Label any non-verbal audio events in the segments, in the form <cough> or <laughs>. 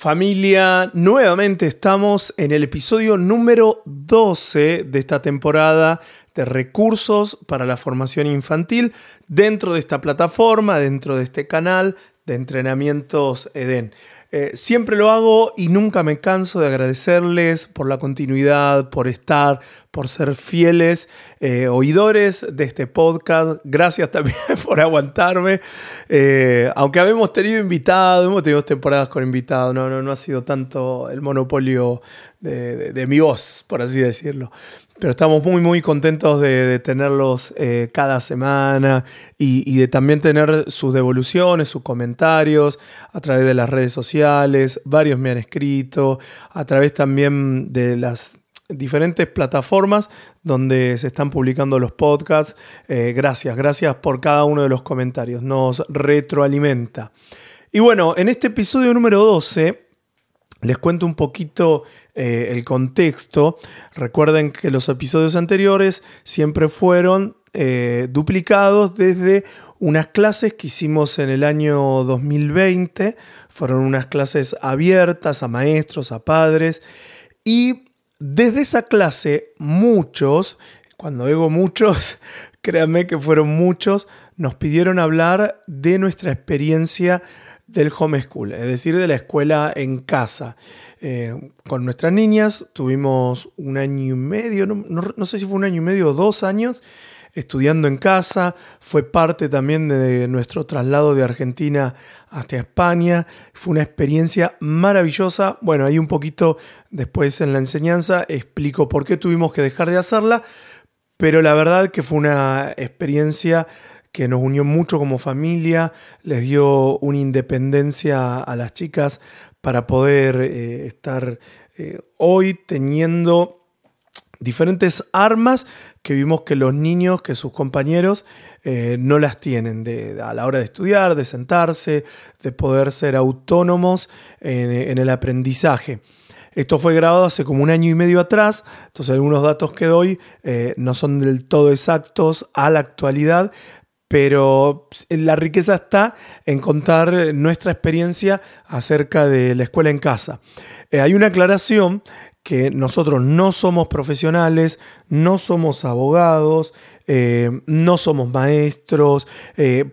Familia, nuevamente estamos en el episodio número 12 de esta temporada de recursos para la formación infantil dentro de esta plataforma, dentro de este canal de entrenamientos EDEN. Eh, siempre lo hago y nunca me canso de agradecerles por la continuidad, por estar, por ser fieles eh, oidores de este podcast. Gracias también <laughs> por aguantarme. Eh, aunque habíamos tenido invitados, hemos tenido temporadas con invitados, no, no, no ha sido tanto el monopolio de mi voz, por así decirlo. Pero estamos muy, muy contentos de, tenerlos eh, cada semana y, de también tener sus devoluciones, sus comentarios a través de las redes sociales. Varios me han escrito, a través también de las diferentes plataformas donde se están publicando los podcasts. Eh, gracias, gracias por cada uno de los comentarios. Nos retroalimenta. Y bueno, en este episodio número 12 les cuento un poquito eh, el contexto. Recuerden que los episodios anteriores siempre fueron eh, duplicados desde unas clases que hicimos en el año 2020. Fueron unas clases abiertas a maestros, a padres. Y desde esa clase muchos, cuando digo muchos, <laughs> créanme que fueron muchos, nos pidieron hablar de nuestra experiencia del homeschool, es decir, de la escuela en casa. Eh, con nuestras niñas tuvimos un año y medio, no, sé si fue un año y medio o dos años, estudiando en casa, fue parte también de nuestro traslado de Argentina hasta España, fue una experiencia maravillosa, bueno, ahí un poquito después en la enseñanza explico por qué tuvimos que dejar de hacerla, pero la verdad que fue una experiencia que nos unió mucho como familia, les dio una independencia a las chicas para poder eh, estar eh, hoy teniendo diferentes armas que vimos que los niños, que sus compañeros eh, no las tienen a la hora de estudiar, de sentarse, de poder ser autónomos en, el aprendizaje. Esto fue grabado hace como un año y medio atrás, entonces algunos datos que doy no son del todo exactos a la actualidad, pero la riqueza está en contar nuestra experiencia acerca de la escuela en casa. Eh, hay una aclaración que nosotros no somos profesionales, no somos abogados, eh, no somos maestros, eh,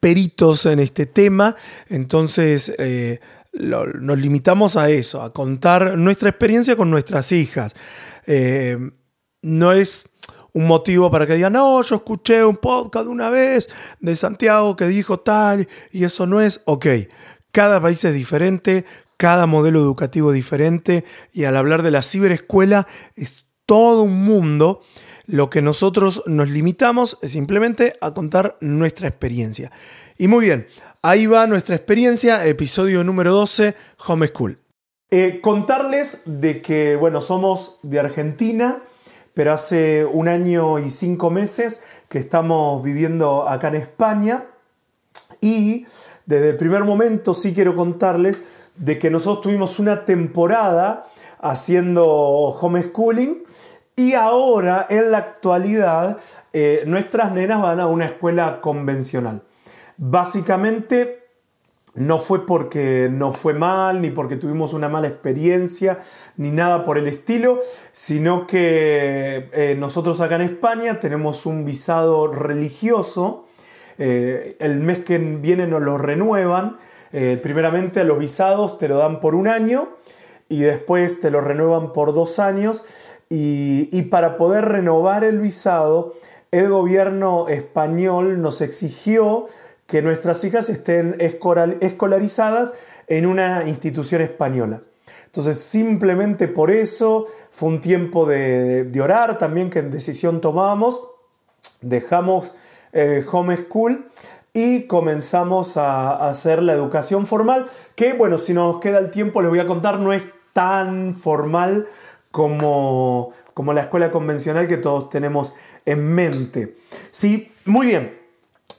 peritos en este tema, entonces nos limitamos a eso, a contar nuestra experiencia con nuestras hijas. no es un motivo para que digan, no, yo escuché un podcast una vez de Santiago que dijo tal y eso no es, ok, cada país es diferente, cada modelo educativo es diferente y al hablar de la ciberescuela es todo un mundo. Lo que nosotros nos limitamos es simplemente a contar nuestra experiencia. Y muy bien, ahí va nuestra experiencia, episodio número 12, Homeschool. Eh, contarles de que, bueno, somos de Argentina, pero hace un año y cinco meses que estamos viviendo acá en España y desde el primer momento sí quiero contarles de que nosotros tuvimos una temporada haciendo homeschooling y ahora en la actualidad eh, nuestras nenas van a una escuela convencional. Básicamente no fue porque no fue mal, ni porque tuvimos una mala experiencia, ni nada por el estilo, sino que eh, nosotros acá en España tenemos un visado religioso. Eh, el mes que viene nos lo renuevan. Eh, primeramente a los visados te lo dan por un año y después te lo renuevan por dos años. Y, y para poder renovar el visado, el gobierno español nos exigió que nuestras hijas estén escolarizadas en una institución española. Entonces, simplemente por eso fue un tiempo de, orar también, que en decisión tomamos. Dejamos eh, homeschool y comenzamos a, hacer la educación formal, que bueno, si nos queda el tiempo les voy a contar, no es tan formal como, como la escuela convencional que todos tenemos en mente. Sí, muy bien.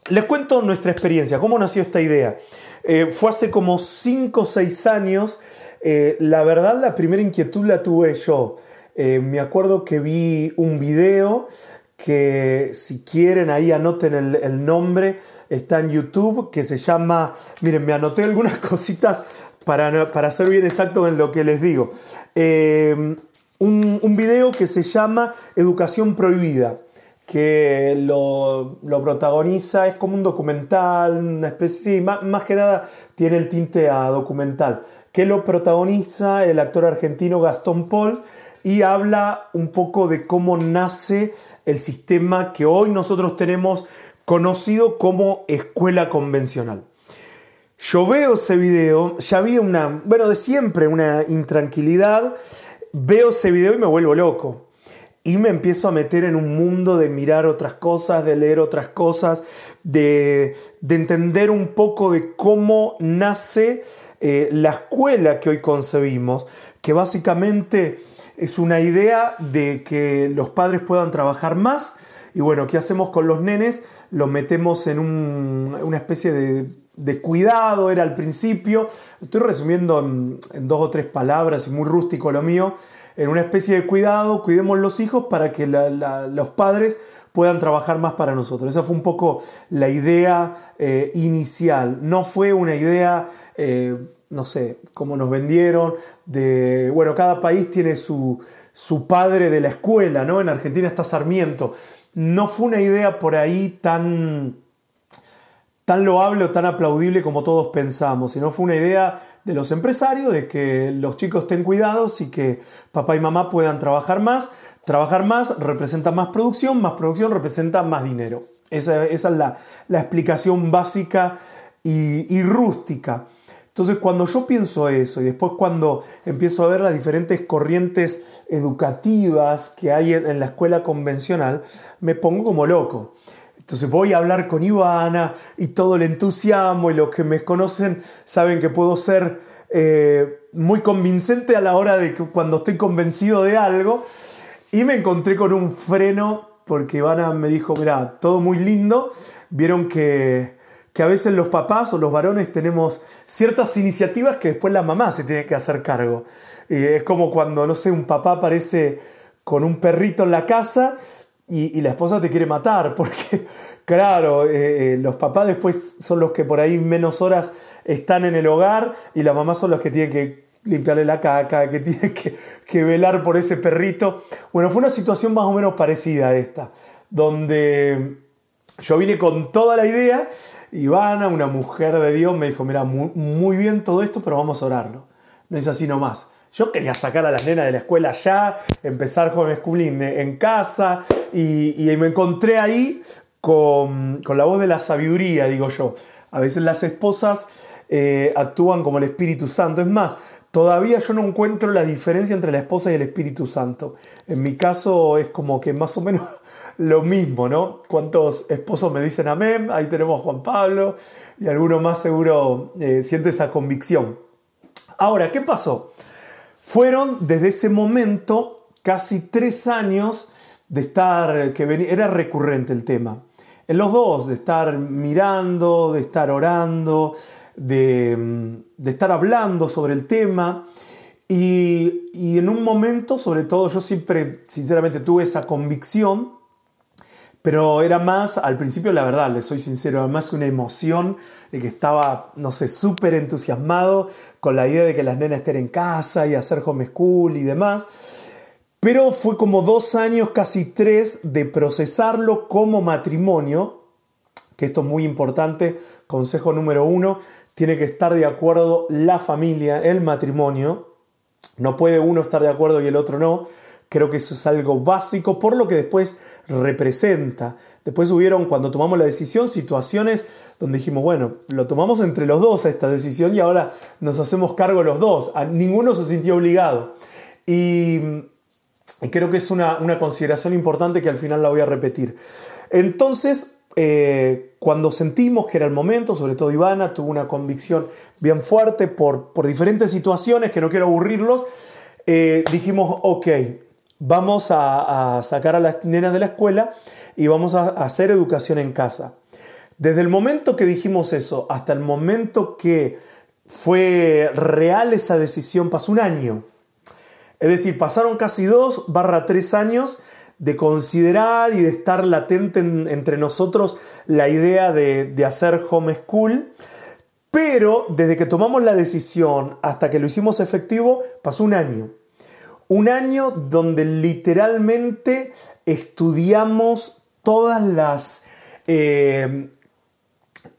Les cuento nuestra experiencia, cómo nació esta idea. Eh, fue hace como 5 o 6 años. Eh, la verdad, la primera inquietud la tuve yo. Eh, me acuerdo que vi un video que si quieren ahí anoten el, nombre, está en YouTube, que se llama, miren, me anoté algunas <laughs> cositas para, para ser bien exacto en lo que les digo. Un, video que se llama Educación Prohibida, que lo, lo protagoniza, es como un documental, una especie, más, más, que nada tiene el tinte a documental, que lo protagoniza el actor argentino Gastón Paul y habla un poco de cómo nace el sistema que hoy nosotros tenemos conocido como escuela convencional. Yo veo ese video, ya había una, bueno, de siempre una intranquilidad, veo ese video y me vuelvo loco. Y me empiezo a meter en un mundo de mirar otras cosas, de leer otras cosas, de, de entender un poco de cómo nace eh, la escuela que hoy concebimos, que básicamente es una idea de que los padres puedan trabajar más. Y bueno, ¿qué hacemos con los nenes? Los metemos en un, una especie de de cuidado era al principio. Estoy resumiendo en, dos o tres palabras y muy rústico lo mío. En una especie de cuidado, cuidemos los hijos para que los padres puedan trabajar más para nosotros. Esa fue un poco la idea eh, inicial. No fue una idea, eh, no sé, como nos vendieron, de, bueno, cada país tiene su, su padre de la escuela, ¿no? En Argentina está Sarmiento. No fue una idea por ahí tan tan loable o tan aplaudible como todos pensamos, sino fue una idea de los empresarios de que los chicos estén cuidados y que papá y mamá puedan trabajar más. Trabajar más representa más producción, más producción representa más dinero. Esa, es la, explicación básica y, rústica. Entonces cuando yo pienso eso y después cuando empiezo a ver las diferentes corrientes educativas que hay en la escuela convencional, me pongo como loco. Entonces voy a hablar con Ivana y todo el entusiasmo y los que me conocen saben que puedo ser eh, muy convincente a la hora de que cuando estoy convencido de algo. Y me encontré con un freno porque Ivana me dijo, mira, todo muy lindo. Vieron que, que a veces los papás o los varones tenemos ciertas iniciativas que después la mamá se tiene que hacer cargo. Y es como cuando, no sé, un papá aparece con un perrito en la casa y, la esposa te quiere matar, <laughs> porque claro, eh, eh, los papás después son los que por ahí menos horas están en el hogar y la mamá son los que tienen que limpiarle la caca, que tienen que, que velar por ese perrito. Bueno, fue una situación más o menos parecida a esta, donde yo vine con toda la idea, Ivana, una mujer de Dios, me dijo, mira, muy, muy bien todo esto, pero vamos a orarlo. No es así nomás. Yo quería sacar a las nenas de la escuela ya, empezar homeschooling en casa y, y me encontré ahí con, con, la voz de la sabiduría, digo yo. A veces las esposas eh, actúan como el Espíritu Santo. Es más, todavía yo no encuentro la diferencia entre la esposa y el Espíritu Santo. En mi caso es como que más o menos <laughs> lo mismo, ¿no? ¿Cuántos esposos me dicen amén? Ahí tenemos a Juan Pablo y alguno más seguro eh, siente esa convicción. Ahora, ¿qué pasó? Fueron desde ese momento casi tres años de estar, que era recurrente el tema. En los dos, de estar mirando, de estar orando, de, estar hablando sobre el tema. Y, y, en un momento, sobre todo, yo siempre, sinceramente, tuve esa convicción pero era más, al principio la verdad, le soy sincero, era más una emoción de que estaba, no sé, súper entusiasmado con la idea de que las nenas estén en casa y hacer homeschool y demás. Pero fue como dos años, casi tres, de procesarlo como matrimonio, que esto es muy importante, consejo número uno, tiene que estar de acuerdo la familia, el matrimonio. No puede uno estar de acuerdo y el otro no Creo que eso es algo básico por lo que después representa. Después hubieron, cuando tomamos la decisión, situaciones donde dijimos, bueno, lo tomamos entre los dos esta decisión y ahora nos hacemos cargo los dos. A, ninguno se sintió obligado. Y, creo que es una, consideración importante que al final la voy a repetir. Entonces, eh, cuando sentimos que era el momento, sobre todo Ivana tuvo una convicción bien fuerte por, por diferentes situaciones que no quiero aburrirlos, eh, dijimos, ok, vamos a, sacar a las nenas de la escuela y vamos a, hacer educación en casa. Desde el momento que dijimos eso hasta el momento que fue real esa decisión pasó un año. Es decir, pasaron casi dos barra tres años de considerar y de estar latente entre nosotros la idea de, de hacer homeschool. Pero desde que tomamos la decisión hasta que lo hicimos efectivo, pasó un año. Un año donde literalmente estudiamos todas las eh,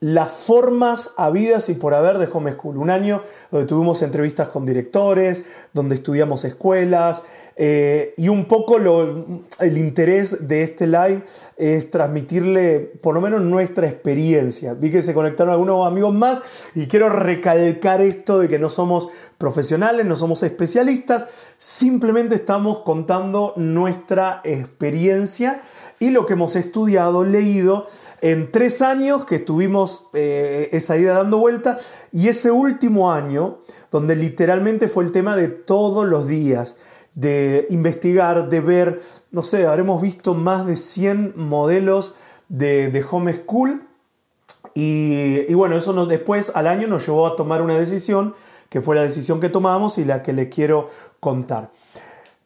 las formas habidas y por haber de Home School. Un año donde tuvimos entrevistas con directores, donde estudiamos escuelas eh, y un poco el interés de este live es transmitirle por lo menos nuestra experiencia. Vi que se conectaron algunos amigos más y quiero recalcar esto de que no somos profesionales, no somos especialistas, simplemente estamos contando nuestra experiencia y lo que hemos estudiado, leído en tres años que estuvimos eh, esa idea dando vuelta y ese último año donde literalmente fue el tema de todos los días, de investigar, de ver, no sé, habremos visto más de 100 modelos de, de home school. Y, bueno, eso nos, después al año nos llevó a tomar una decisión que fue la decisión que tomamos y la que le quiero contar.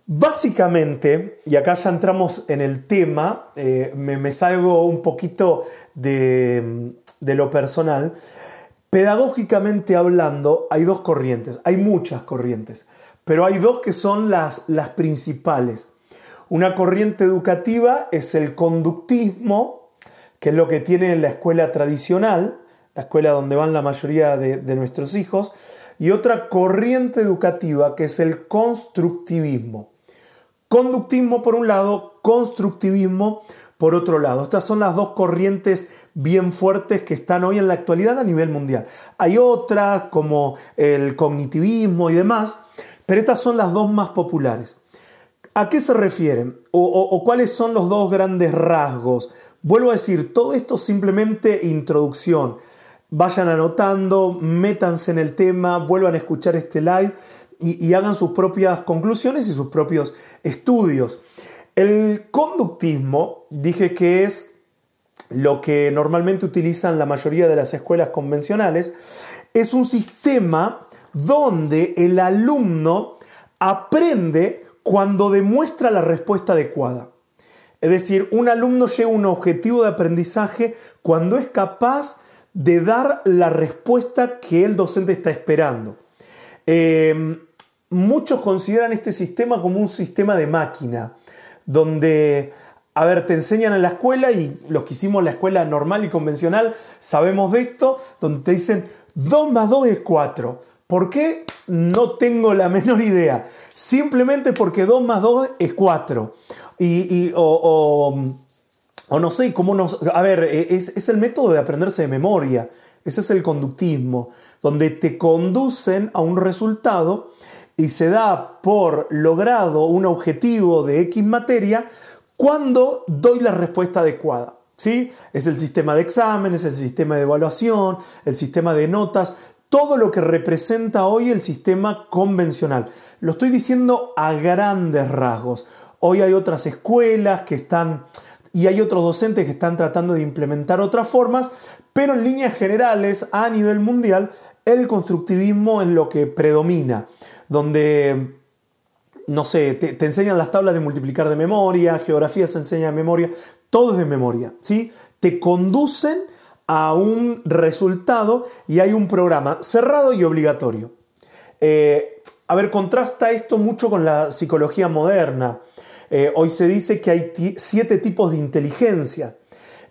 Básicamente, y acá ya entramos en el tema, eh, me, salgo un poquito de, lo personal, pedagógicamente hablando hay dos corrientes, hay muchas corrientes, pero hay dos que son las, las principales. Una corriente educativa es el conductismo, que es lo que tiene la escuela tradicional, la escuela donde van la mayoría de, de nuestros hijos, y otra corriente educativa que es el constructivismo. Conductismo por un lado, constructivismo por otro lado. Estas son las dos corrientes bien fuertes que están hoy en la actualidad a nivel mundial. Hay otras como el cognitivismo y demás, pero estas son las dos más populares. ¿A qué se refieren? O, cuáles son los dos grandes rasgos? Vuelvo a decir, todo esto simplemente introducción. Vayan anotando, métanse en el tema, vuelvan a escuchar este live y, hagan sus propias conclusiones y sus propios estudios. El conductismo, dije que es lo que normalmente utilizan la mayoría de las escuelas convencionales, es un sistema donde el alumno aprende cuando demuestra la respuesta adecuada. Es decir, un alumno llega a un objetivo de aprendizaje cuando es capaz de dar la respuesta que el docente está esperando. Eh, muchos consideran este sistema como un sistema de máquina, donde, a ver, te enseñan en la escuela y los que hicimos la escuela normal y convencional sabemos de esto, donde te dicen 2 más 2 es 4. ¿Por qué? No tengo la <laughs> menor idea. Simplemente porque 2 más 2 es 4. Y, o, no sé, cómo nos... A ver, es, es el método de aprenderse de memoria. Ese es el conductismo, donde te conducen a un resultado y se da por logrado un objetivo de X materia cuando doy la respuesta adecuada. ¿sí? Es el sistema de exámenes, el sistema de evaluación, el sistema de notas, todo lo que representa hoy el sistema convencional. Lo estoy diciendo a grandes rasgos. Hoy hay otras escuelas que están y hay otros docentes que están tratando de implementar otras formas, pero en líneas generales, a nivel mundial, el constructivismo es lo que predomina donde, no sé, te, enseñan las tablas de multiplicar de memoria, geografía se enseña de memoria, todo es de memoria, ¿sí? Te conducen a un resultado y hay un programa cerrado y obligatorio. Eh, a ver, contrasta esto mucho con la psicología moderna. Eh, hoy se dice que hay siete tipos de inteligencia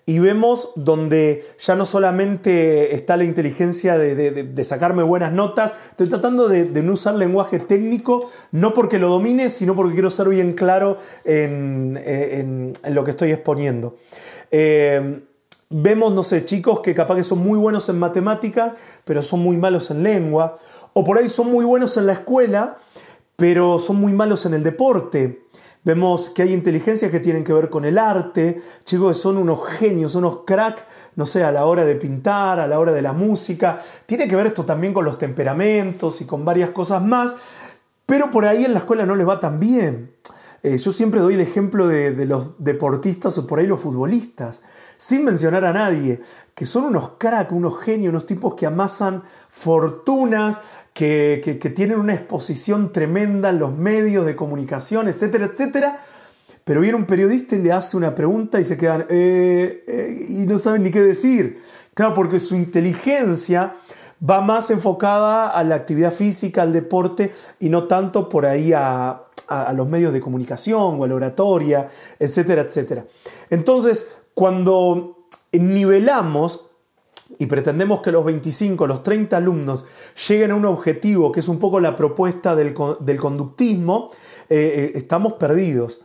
y vemos donde ya no solamente está la inteligencia de, sacarme buenas notas, estoy tratando de, no usar lenguaje técnico, no porque lo domine, sino porque quiero ser bien claro en, lo que estoy exponiendo. Eh, vemos, no sé, chicos que capaz que son muy buenos en matemáticas, pero son muy malos en lengua, o por ahí son muy buenos en la escuela, pero son muy malos en el deporte. Vemos que hay inteligencias que tienen que ver con el arte, chicos que son unos genios, unos crack, no sé, a la hora de pintar, a la hora de la música. Tiene que ver esto también con los temperamentos y con varias cosas más, pero por ahí en la escuela no les va tan bien. Eh, yo siempre doy el ejemplo de, los deportistas o por ahí los futbolistas, sin mencionar a nadie, que son unos crack, unos genios, unos tipos que amasan fortunas, que, tienen una exposición tremenda en los medios de comunicación, etcétera, etcétera. Pero viene un periodista y le hace una pregunta y se quedan eh, eh", y no saben ni qué decir. Claro, porque su inteligencia va más enfocada a la actividad física, al deporte y no tanto por ahí a, a, los medios de comunicación o a la oratoria, etcétera, etcétera. Entonces, cuando nivelamos y pretendemos que los 25, los 30 alumnos lleguen a un objetivo que es un poco la propuesta del, conductismo, eh, eh, estamos perdidos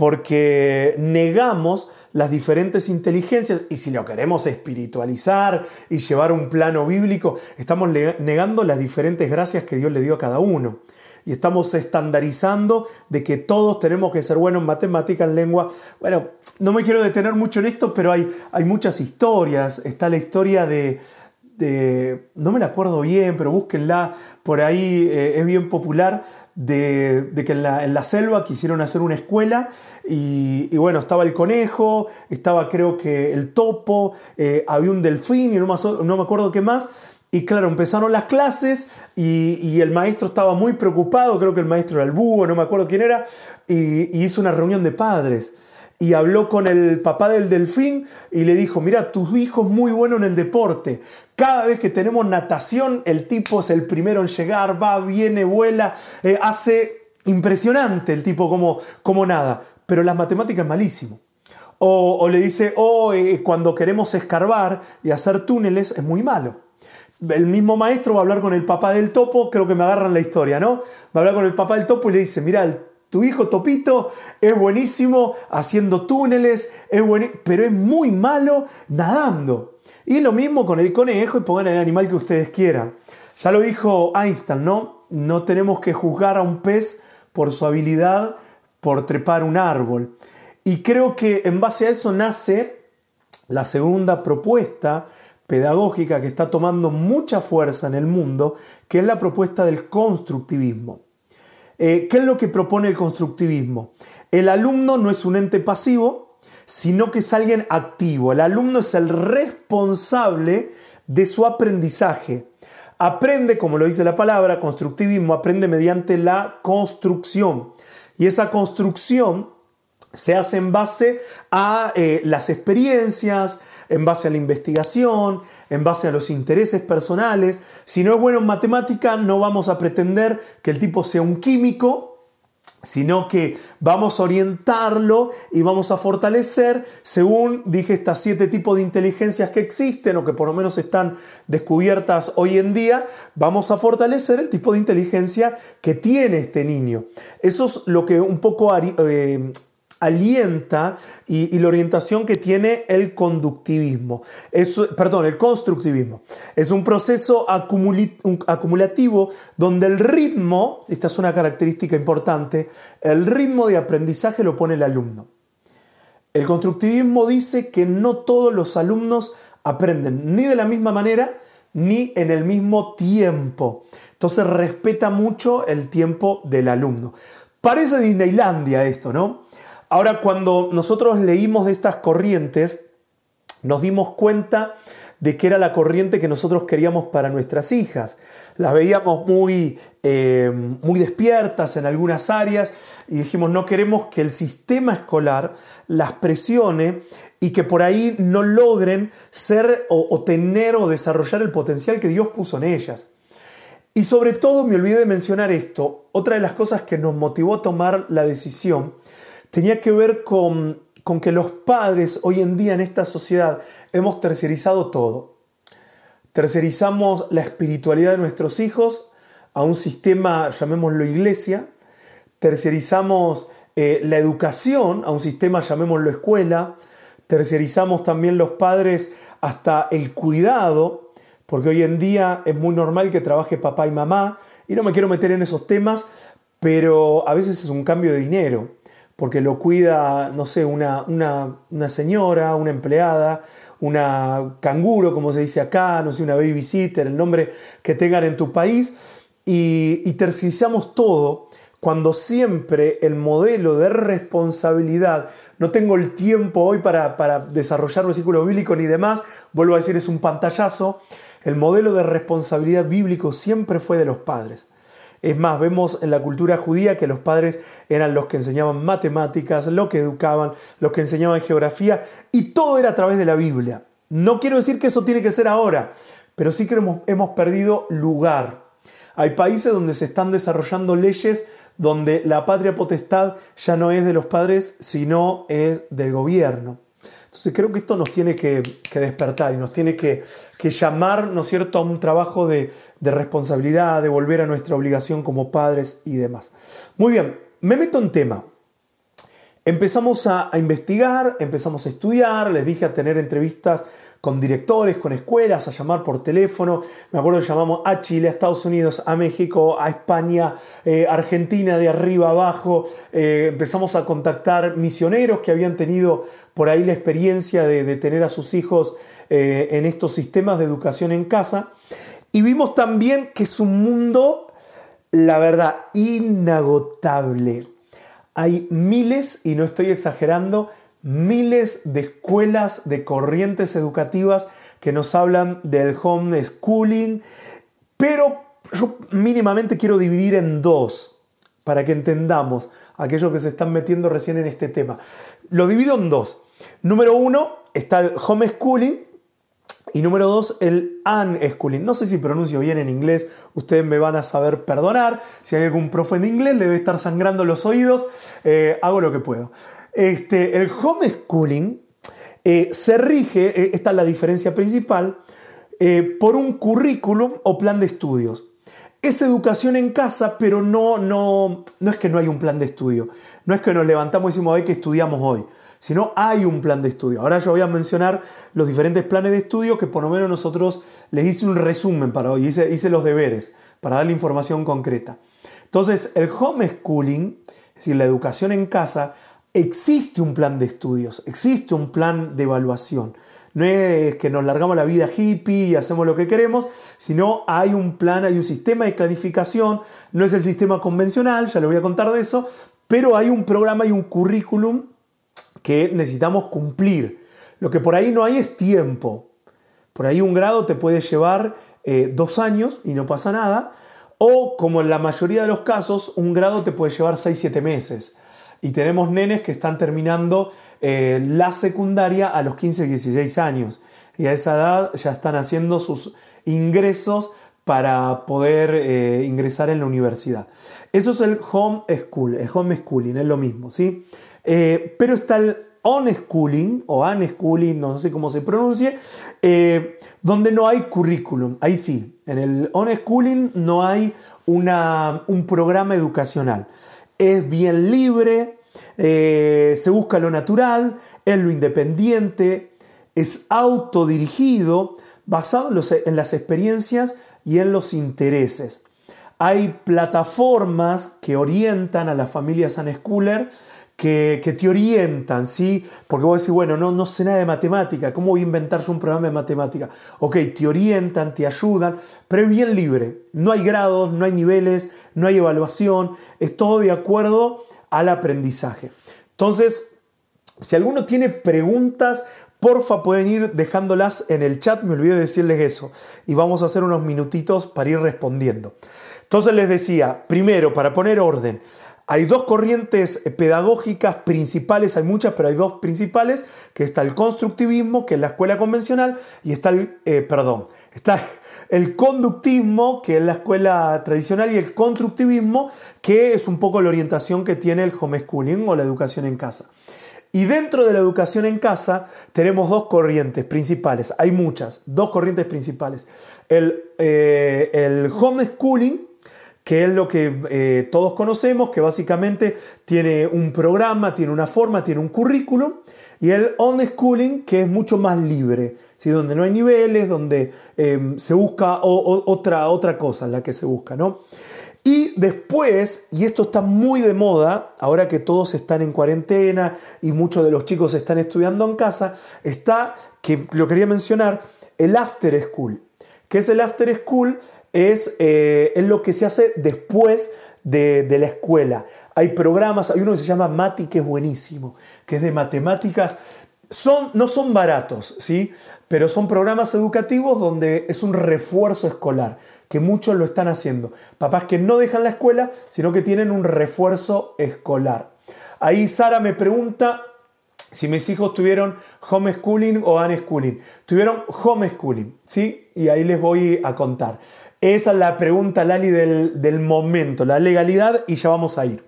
porque negamos las diferentes inteligencias y si lo queremos espiritualizar y llevar un plano bíblico, estamos negando las diferentes gracias que Dios le dio a cada uno. Y estamos estandarizando de que todos tenemos que ser buenos en matemática, en lengua. Bueno, no me quiero detener mucho en esto, pero hay, hay muchas historias. Está la historia de, no me la acuerdo bien, pero búsquenla, por ahí eh, es bien popular, de, que en la, selva quisieron hacer una escuela y, bueno, estaba el conejo, estaba creo que el topo, eh, había un delfín y no me, no me acuerdo qué más. Y claro, empezaron las clases y, el maestro estaba muy preocupado, creo que el maestro era el búho, no me acuerdo quién era, y, hizo una reunión de padres y habló con el papá del delfín y le dijo, mira, tu hijo es muy bueno en el deporte. Cada vez que tenemos natación, el tipo es el primero en llegar, va, viene, vuela, eh, hace impresionante el tipo como, como nada. Pero las matemáticas malísimo. O, le dice, oh, eh, cuando queremos escarbar y hacer túneles es muy malo. El mismo maestro va a hablar con el papá del topo, creo que me agarran la historia, ¿no? Va a hablar con el papá del topo y le dice, mira, tu hijo Topito es buenísimo haciendo túneles, es pero es muy malo nadando. Y lo mismo con el conejo y pongan el animal que ustedes quieran. Ya lo dijo Einstein, ¿no? No tenemos que juzgar a un pez por su habilidad por trepar un árbol. Y creo que en base a eso nace la segunda propuesta pedagógica que está tomando mucha fuerza en el mundo, que es la propuesta del constructivismo. Eh, ¿Qué es lo que propone el constructivismo? El alumno no es un ente pasivo, sino que es alguien activo. El alumno es el responsable de su aprendizaje. Aprende, como lo dice la palabra, constructivismo, aprende mediante la construcción. Y esa construcción se hace en base a eh, las experiencias, en base a la investigación, en base a los intereses personales. Si no es bueno en matemática, no vamos a pretender que el tipo sea un químico, sino que vamos a orientarlo y vamos a fortalecer según, dije, estas siete tipos de inteligencias que existen o que por lo menos están descubiertas hoy en día, vamos a fortalecer el tipo de inteligencia que tiene este niño. Eso es lo que un poco eh, alienta y, la orientación que tiene el conductivismo. Es, perdón, el constructivismo. Es un proceso acumulativo donde el ritmo, esta es una característica importante, el ritmo de aprendizaje lo pone el alumno. El constructivismo dice que no todos los alumnos aprenden ni de la misma manera ni en el mismo tiempo. Entonces respeta mucho el tiempo del alumno. Parece Disneylandia esto, ¿no? Ahora, cuando nosotros leímos de estas corrientes, nos dimos cuenta de que era la corriente que nosotros queríamos para nuestras hijas. Las veíamos muy, eh, muy despiertas en algunas áreas y dijimos, no queremos que el sistema escolar las presione y que por ahí no logren ser o, o tener o desarrollar el potencial que Dios puso en ellas. Y sobre todo, me olvidé de mencionar esto, otra de las cosas que nos motivó a tomar la decisión tenía que ver con, que los padres hoy en día en esta sociedad hemos tercerizado todo. Tercerizamos la espiritualidad de nuestros hijos a un sistema, llamémoslo iglesia. Tercerizamos eh, la educación a un sistema, llamémoslo escuela. Tercerizamos también los padres hasta el cuidado, porque hoy en día es muy normal que trabaje papá y mamá. Y no me quiero meter en esos temas, pero a veces es un cambio de dinero porque lo cuida, no sé, una, señora, una empleada, una canguro, como se dice acá, no sé, una babysitter, el nombre que tengan en tu país, y, y todo cuando siempre el modelo de responsabilidad, no tengo el tiempo hoy para, para desarrollar versículos bíblicos ni demás, vuelvo a decir, es un pantallazo, el modelo de responsabilidad bíblico siempre fue de los padres. Es más, vemos en la cultura judía que los padres eran los que enseñaban matemáticas, los que educaban, los que enseñaban geografía, y todo era a través de la Biblia. No quiero decir que eso tiene que ser ahora, pero sí que hemos, hemos perdido lugar. Hay países donde se están desarrollando leyes donde la patria potestad ya no es de los padres, sino es del gobierno. Entonces creo que esto nos tiene que, despertar y nos tiene que, llamar, ¿no es cierto?, a un trabajo de, responsabilidad, de volver a nuestra obligación como padres y demás. Muy bien, me meto en tema. Empezamos a, investigar, empezamos a estudiar, les dije a tener entrevistas con directores, con escuelas, a llamar por teléfono. Me acuerdo que llamamos a Chile, a Estados Unidos, a México, a España, eh, Argentina, de arriba abajo. Eh, empezamos a contactar misioneros que habían tenido por ahí la experiencia de, tener a sus hijos eh, en estos sistemas de educación en casa. Y vimos también que es un mundo, la verdad, inagotable hay miles, y no estoy exagerando, miles de escuelas, de corrientes educativas que nos hablan del homeschooling, pero yo mínimamente quiero dividir en dos para que entendamos aquellos que se están metiendo recién en este tema. Lo divido en dos. Número uno está el homeschooling, y número dos, el unschooling. No sé si pronuncio bien en inglés, ustedes me van a saber perdonar. Si hay algún profe en inglés, le debe estar sangrando los oídos. Eh, hago lo que puedo. Este, el homeschooling eh, se rige, eh, esta es la diferencia principal, por un currículum o plan de estudios. Es educación en casa, pero no, no, no es que no hay un plan de estudio. No es que nos levantamos y decimos, hoy que estudiamos hoy sino hay un plan de estudio. Ahora yo voy a mencionar los diferentes planes de estudio que por lo menos nosotros les hice un resumen para hoy, hice, hice los deberes para darle información concreta. Entonces, el homeschooling, es decir, la educación en casa, existe un plan de estudios, existe un plan de evaluación. No es que nos largamos la vida hippie y hacemos lo que queremos, sino hay un plan, hay un sistema de clarificación, no es el sistema convencional, ya le voy a contar de eso, pero hay un programa y un currículum que necesitamos cumplir. Lo que por ahí no hay es tiempo. Por ahí un grado te puede llevar eh, dos años y no pasa nada. O como en la mayoría de los casos, un grado te puede llevar 6-7 meses. Y tenemos nenes que están terminando eh, la secundaria a los 15-16 años. Y a esa edad ya están haciendo sus ingresos para poder eh, ingresar en la universidad. Eso es el home school, el home schooling, es lo mismo, ¿sí? Eh, pero está el on-schooling o unschooling, no sé cómo se pronuncie, donde no hay currículum. Ahí sí, en el on-schooling no hay un programa educacional. Es bien libre, eh, se busca lo natural, es lo independiente, es autodirigido, basado en, las experiencias y en los intereses. Hay plataformas que orientan a las familias unschooler que, te orientan, ¿sí? Porque vos decís, bueno, no, no sé nada de matemática, ¿cómo voy a inventarse un programa de matemática? Ok, te orientan, te ayudan, pero es bien libre. No hay grados, no hay niveles, no hay evaluación, es todo de acuerdo al aprendizaje. Entonces, si alguno tiene preguntas, porfa pueden ir dejándolas en el chat, me olvidé de decirles eso, y vamos a hacer unos minutitos para ir respondiendo. Entonces les decía, primero, para poner orden, hay dos corrientes pedagógicas principales, hay muchas, pero hay dos principales, que está el constructivismo, que es la escuela convencional, y está el, eh, perdón, está <laughs> el conductismo, que es la escuela tradicional, y el constructivismo, que es un poco la orientación que tiene el homeschooling o la educación en casa. Y dentro de la educación en casa tenemos dos corrientes principales, hay muchas, dos corrientes principales. El, eh, el homeschooling, que es lo que eh, todos conocemos, que básicamente tiene un programa, tiene una forma, tiene un currículum, y el on-schooling, que es mucho más libre, ¿sí? donde no hay niveles, donde em, se busca otra, otra cosa, la que se busca. ¿no? Y después, y esto está muy de moda, ahora que todos están en cuarentena y muchos de los chicos están estudiando en casa, está, que lo quería mencionar, el after school. ¿Qué es el after school? Eh, es, lo que se hace después de, la escuela. Hay programas, hay uno que se llama Mati, que es buenísimo, que es de matemáticas. Son, no son baratos, ¿sí? pero son programas educativos donde es un refuerzo escolar, que muchos lo están haciendo. Papás que no dejan la escuela, sino que tienen un refuerzo escolar. Ahí Sara me pregunta si mis hijos tuvieron homeschooling o unschooling. Tuvieron homeschooling, ¿sí? Y ahí les voy a contar. Esa es la pregunta, Lali, del, del momento, la legalidad, y ya vamos a ir.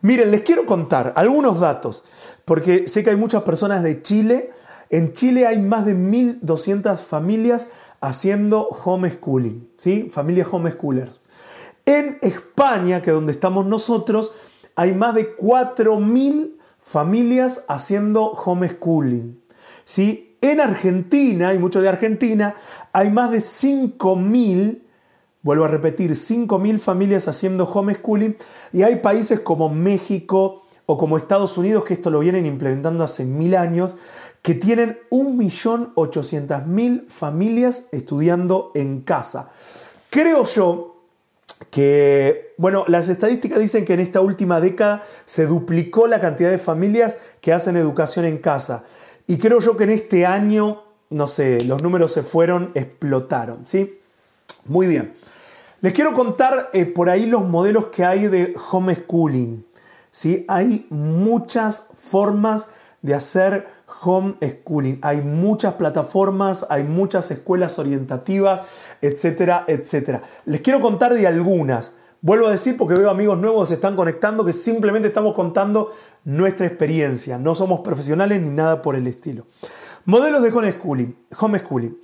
Miren, les quiero contar algunos datos, porque sé que hay muchas personas de Chile. En Chile hay más de 1.200 familias haciendo homeschooling, ¿sí? Familias homeschoolers. En España, que es donde estamos nosotros, hay más de 4.000 familias haciendo homeschooling. ¿sí? En Argentina, y mucho de Argentina, hay más de 5.000, vuelvo a repetir, 5.000 familias haciendo homeschooling y hay países como México o como Estados Unidos, que esto lo vienen implementando hace mil años, que tienen 1.800.000 familias estudiando en casa. Creo yo que, bueno, las estadísticas dicen que en esta última década se duplicó la cantidad de familias que hacen educación en casa. Y creo yo que en este año, no sé, los números se fueron, explotaron, ¿sí? Muy bien. Les quiero contar eh, por ahí los modelos que hay de homeschooling. ¿sí? Hay muchas formas de hacer homeschooling. Hay muchas plataformas, hay muchas escuelas orientativas, etcétera, etcétera. Les quiero contar de algunas. Vuelvo a decir porque veo amigos nuevos que se están conectando que simplemente estamos contando nuestra experiencia. No somos profesionales ni nada por el estilo. Modelos de homeschooling. homeschooling.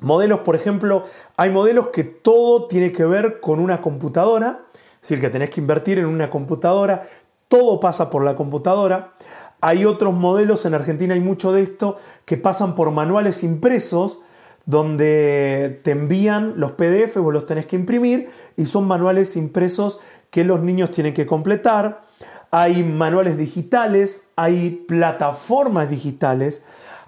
Modelos, por ejemplo, hay modelos que todo tiene que ver con una computadora, es decir, que tenés que invertir en una computadora, todo pasa por la computadora. Hay otros modelos, en Argentina hay mucho de esto, que pasan por manuales impresos, donde te envían los PDF, vos los tenés que imprimir, y son manuales impresos que los niños tienen que completar. Hay manuales digitales, hay plataformas digitales,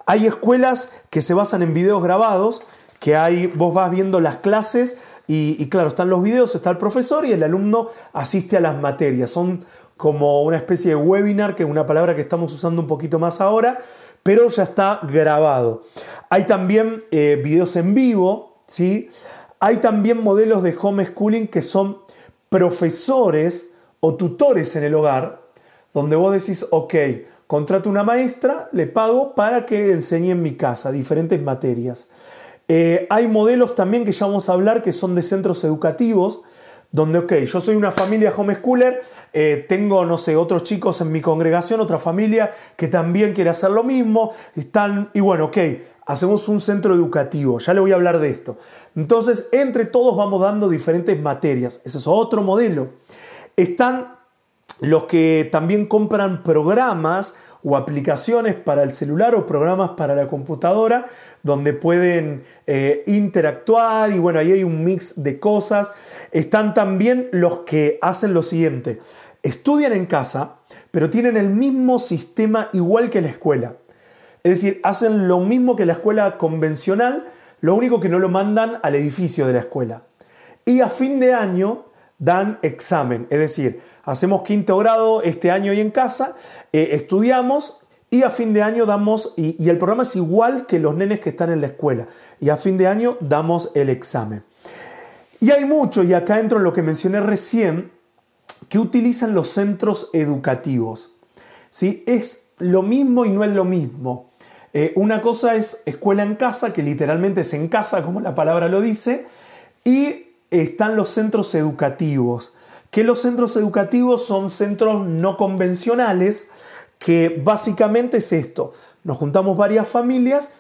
hay escuelas que se basan en videos grabados, que hay, vos vas viendo las clases y, claro, están los videos, está el profesor y el alumno asiste a las materias. Son como una especie de webinar, que es una palabra que estamos usando un poquito más ahora, pero ya está grabado. Hay también eh, videos en vivo, ¿sí? Hay también modelos de homeschooling que son profesores o tutores en el hogar, donde vos decís, ok, contrato una maestra, le pago para que enseñe en mi casa diferentes materias. Eh, hay modelos también que ya vamos a hablar que son de centros educativos, donde, ok, yo soy una familia homeschooler, eh, tengo, no sé, otros chicos en mi congregación, otra familia que también quiere hacer lo mismo, están, y bueno, ok, hacemos un centro educativo, ya le voy a hablar de esto. Entonces, entre todos vamos dando diferentes materias, ese es otro modelo. Están los que también compran programas o aplicaciones para el celular o programas para la computadora donde pueden eh, interactuar y bueno, ahí hay un mix de cosas. Están también los que hacen lo siguiente, estudian en casa, pero tienen el mismo sistema igual que la escuela. Es decir, hacen lo mismo que la escuela convencional, lo único que no lo mandan al edificio de la escuela. Y a fin de año dan examen, es decir, hacemos quinto grado este año y en casa, eh, estudiamos y a fin de año damos, y, el programa es igual que los nenes que están en la escuela, y a fin de año damos el examen. Y hay mucho, y acá entro en lo que mencioné recién, que utilizan los centros educativos. ¿Sí? Es lo mismo y no es lo mismo. Eh, una cosa es escuela en casa, que literalmente es en casa, como la palabra lo dice, y están los centros educativos que los centros educativos son centros no convencionales, que básicamente es esto, nos juntamos varias familias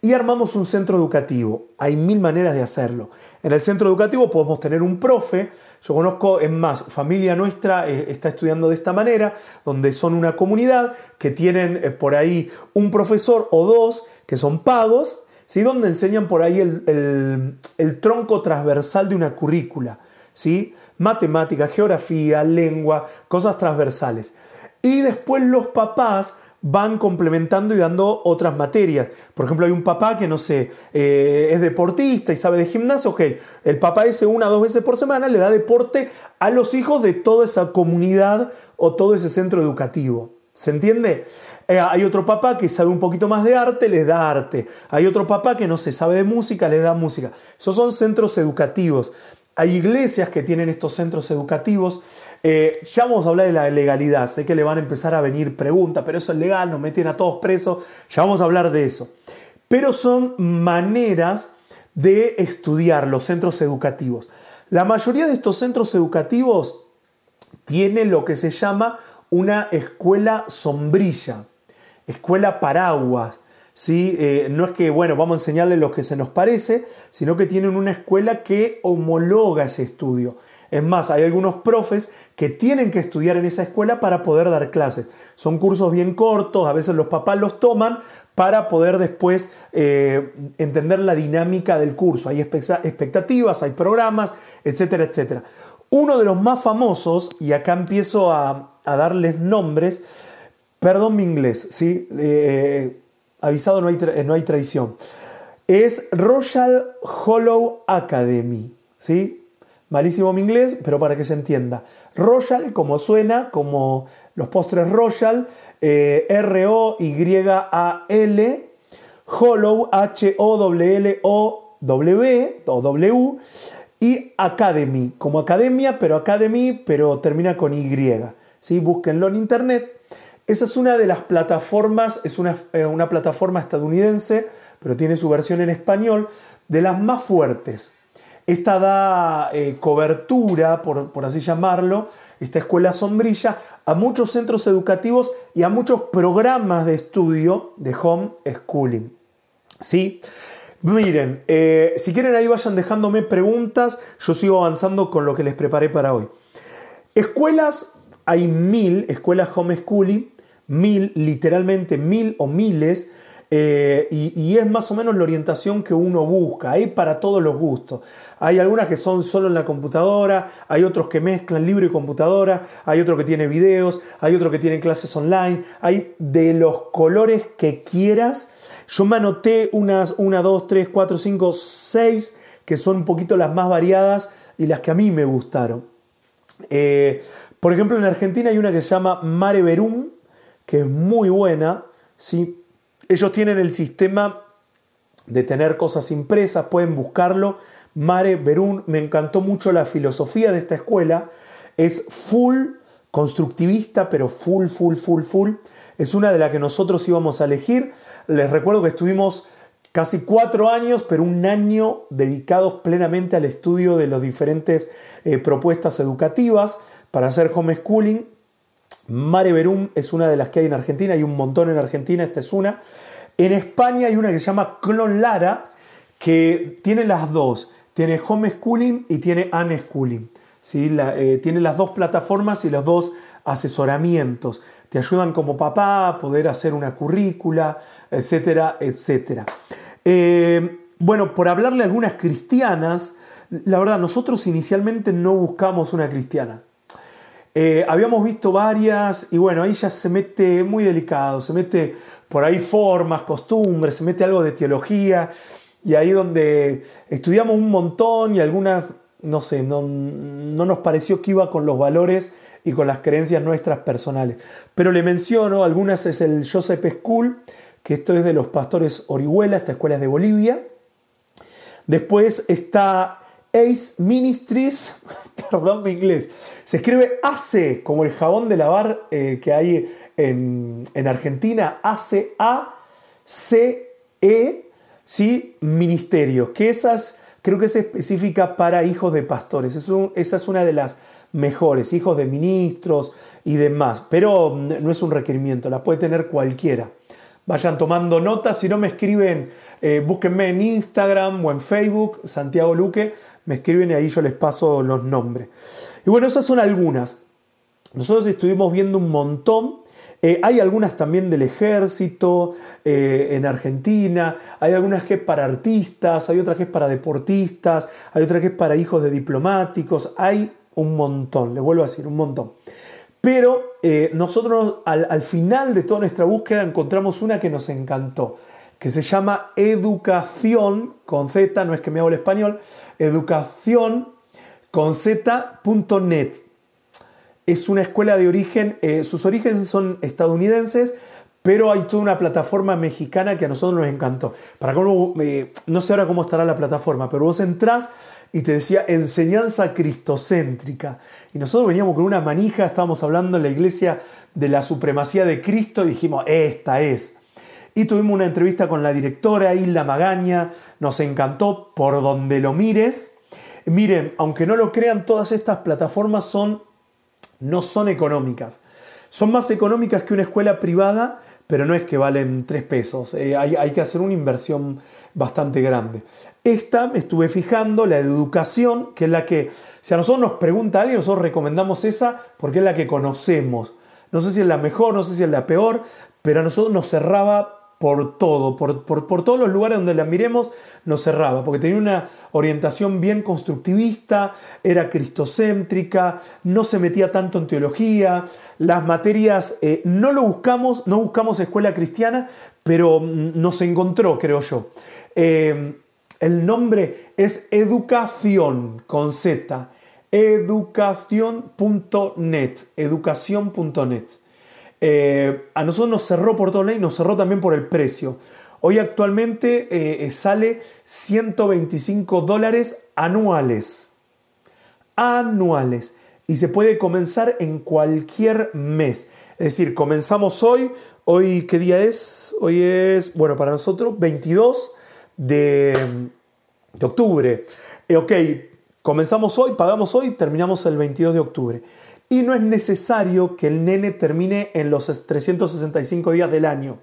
y armamos un centro educativo. Hay mil maneras de hacerlo. En el centro educativo podemos tener un profe, yo conozco, en más, familia nuestra eh, está estudiando de esta manera, donde son una comunidad que tienen eh, por ahí un profesor o dos que son pagos, ¿sí? donde enseñan por ahí el, el tronco transversal de una currícula. ¿Sí? matemática, geografía, lengua, cosas transversales. Y después los papás van complementando y dando otras materias. Por ejemplo, hay un papá que, no sé, eh, es deportista y sabe de gimnasio, ok, el papá ese una o dos veces por semana le da deporte a los hijos de toda esa comunidad o todo ese centro educativo. ¿Se entiende? Eh, hay otro papá que sabe un poquito más de arte, les da arte. Hay otro papá que no se sabe de música, les da música. Esos son centros educativos. Hay iglesias que tienen estos centros educativos. Eh, ya vamos a hablar de la legalidad. Sé que le van a empezar a venir preguntas, pero eso es legal, nos meten a todos presos. Ya vamos a hablar de eso. Pero son maneras de estudiar los centros educativos. La mayoría de estos centros educativos tienen lo que se llama una escuela sombrilla, escuela paraguas. ¿Sí? Eh, no es que, bueno, vamos a enseñarle lo que se nos parece, sino que tienen una escuela que homologa ese estudio. Es más, hay algunos profes que tienen que estudiar en esa escuela para poder dar clases. Son cursos bien cortos, a veces los papás los toman para poder después eh, entender la dinámica del curso. Hay expectativas, hay programas, etcétera, etcétera. Uno de los más famosos, y acá empiezo a, darles nombres, perdón mi inglés, ¿sí? Eh, avisado no hay, no hay traición, es Royal Hollow Academy, ¿sí? Malísimo mi inglés, pero para que se entienda. Royal, como suena, como los postres Royal, eh, R-O-Y-A-L, Hollow, H-O-W-L-O-W, o W, y Academy, como academia, pero Academy, pero termina con Y. ¿sí? Búsquenlo en internet. Esa es una de las plataformas, es una, eh, una plataforma estadounidense, pero tiene su versión en español, de las más fuertes. Esta da eh, cobertura, por, así llamarlo, esta escuela sombrilla, a muchos centros educativos y a muchos programas de estudio de home schooling. ¿Sí? Miren, eh, si quieren ahí vayan dejándome preguntas, yo sigo avanzando con lo que les preparé para hoy. Escuelas, hay mil escuelas homeschooling, mil, literalmente mil o miles, eh, y, es más o menos la orientación que uno busca. Hay para todos los gustos. Hay algunas que son solo en la computadora, hay otros que mezclan libro y computadora, hay otro que tiene videos, hay otro que tiene clases online, hay de los colores que quieras. Yo me anoté unas 1, 2, 3, 4, 5, 6 que son un poquito las más variadas y las que a mí me gustaron. Eh, por ejemplo, en Argentina hay una que se llama Mare Verum, que es muy buena. ¿sí? Ellos tienen el sistema de tener cosas impresas, pueden buscarlo. Mare Berún, me encantó mucho la filosofía de esta escuela. Es full constructivista, pero full, full, full, full. Es una de las que nosotros íbamos a elegir. Les recuerdo que estuvimos casi cuatro años, pero un año dedicados plenamente al estudio de las diferentes eh, propuestas educativas para hacer homeschooling. Mare Verum es una de las que hay en Argentina, hay un montón en Argentina, esta es una. En España hay una que se llama Clon Lara, que tiene las dos, tiene homeschooling y tiene unschooling. ¿sí? Eh, tiene las dos plataformas y los dos asesoramientos. Te ayudan como papá a poder hacer una currícula, etcétera, etcétera. Eh, bueno, por hablarle a algunas cristianas, la verdad, nosotros inicialmente no buscamos una cristiana. Eh, habíamos visto varias y bueno, ahí ya se mete muy delicado, se mete por ahí formas, costumbres, se mete algo de teología y ahí donde estudiamos un montón y algunas, no sé, no, no nos pareció que iba con los valores y con las creencias nuestras personales. Pero le menciono, algunas es el Joseph School, que esto es de los pastores Orihuela, esta escuela es de Bolivia. Después está Ace Ministries, <laughs> perdón mi inglés, se escribe AC, como el jabón de lavar eh, que hay en, Argentina, A-C-A-C-E, ¿sí? Ministerios, que esas creo que es específica para hijos de pastores, esa es una de las mejores, hijos de ministros y demás, pero no es un requerimiento, la puede tener cualquiera. Vayan tomando notas, si no me escriben, eh, búsquenme en Instagram o en Facebook, Santiago Luque, me escriben y ahí yo les paso los nombres. Y bueno, esas son algunas. Nosotros estuvimos viendo un montón. Eh, hay algunas también del ejército eh, en Argentina, hay algunas que es para artistas, hay otras que es para deportistas, hay otras que es para hijos de diplomáticos, hay un montón, les vuelvo a decir, un montón. Pero eh, nosotros al, al final de toda nuestra búsqueda encontramos una que nos encantó que se llama Educación con Z, no es que me hago el español, educación con Z.net. Es una escuela de origen, eh, sus orígenes son estadounidenses, pero hay toda una plataforma mexicana que a nosotros nos encantó. Para cómo, eh, no sé ahora cómo estará la plataforma, pero vos entrás y te decía enseñanza cristocéntrica. Y nosotros veníamos con una manija, estábamos hablando en la iglesia de la supremacía de Cristo y dijimos, esta es. Y tuvimos una entrevista con la directora Hilda Magaña, nos encantó por donde lo mires. Miren, aunque no lo crean, todas estas plataformas son, no son económicas. Son más económicas que una escuela privada, pero no es que valen tres pesos. Eh, hay, hay, que hacer una inversión bastante grande. Esta me estuve fijando, la educación, que es la que, si a nosotros nos pregunta alguien, nosotros recomendamos esa porque es la que conocemos. No sé si es la mejor, no sé si es la peor, pero a nosotros nos cerraba por todo, por, todos los lugares donde la miremos, nos cerraba, porque tenía una orientación bien constructivista, era cristocéntrica, no se metía tanto en teología, las materias, eh, no lo buscamos, no buscamos escuela cristiana, pero nos encontró, creo yo. Eh, el nombre es Educación con Z, educación.net, educación.net. Eh, a nosotros nos cerró por todo y nos cerró también por el precio. Hoy actualmente eh, sale 125 dólares anuales. Anuales. Y se puede comenzar en cualquier mes. Es decir, comenzamos hoy. Hoy, ¿qué día es? Hoy es, bueno, para nosotros 22 de, de octubre. Eh, ok, comenzamos hoy, pagamos hoy, terminamos el 22 de octubre y no es necesario que el nene termine en los 365 días del año.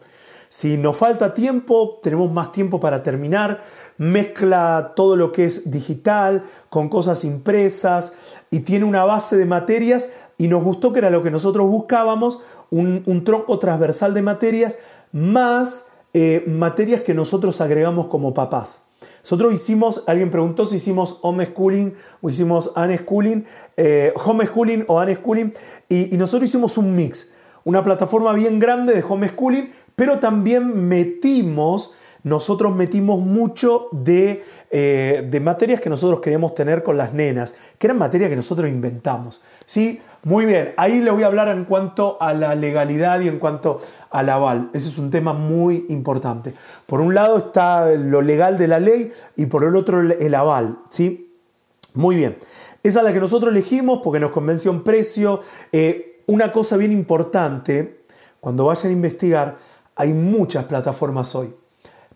Si nos falta tiempo, tenemos más tiempo para terminar. Mezcla todo lo que es digital con cosas impresas y tiene una base de materias y nos gustó que era lo que nosotros buscábamos, un, tronco transversal de materias más eh, materias que nosotros agregamos como papás. Nosotros hicimos, alguien preguntó si hicimos homeschooling o hicimos unschooling, eh, homeschooling o unschooling, y, y nosotros hicimos un mix, una plataforma bien grande de homeschooling, pero también metimos nosotros metimos mucho de, eh, de, materias que nosotros queríamos tener con las nenas, que eran materias que nosotros inventamos. ¿sí? Muy bien, ahí le voy a hablar en cuanto a la legalidad y en cuanto al aval. Ese es un tema muy importante. Por un lado está lo legal de la ley y por el otro el aval. ¿sí? Muy bien. Esa es la que nosotros elegimos porque nos convenció en precio. Eh, una cosa bien importante, cuando vayan a investigar, hay muchas plataformas hoy.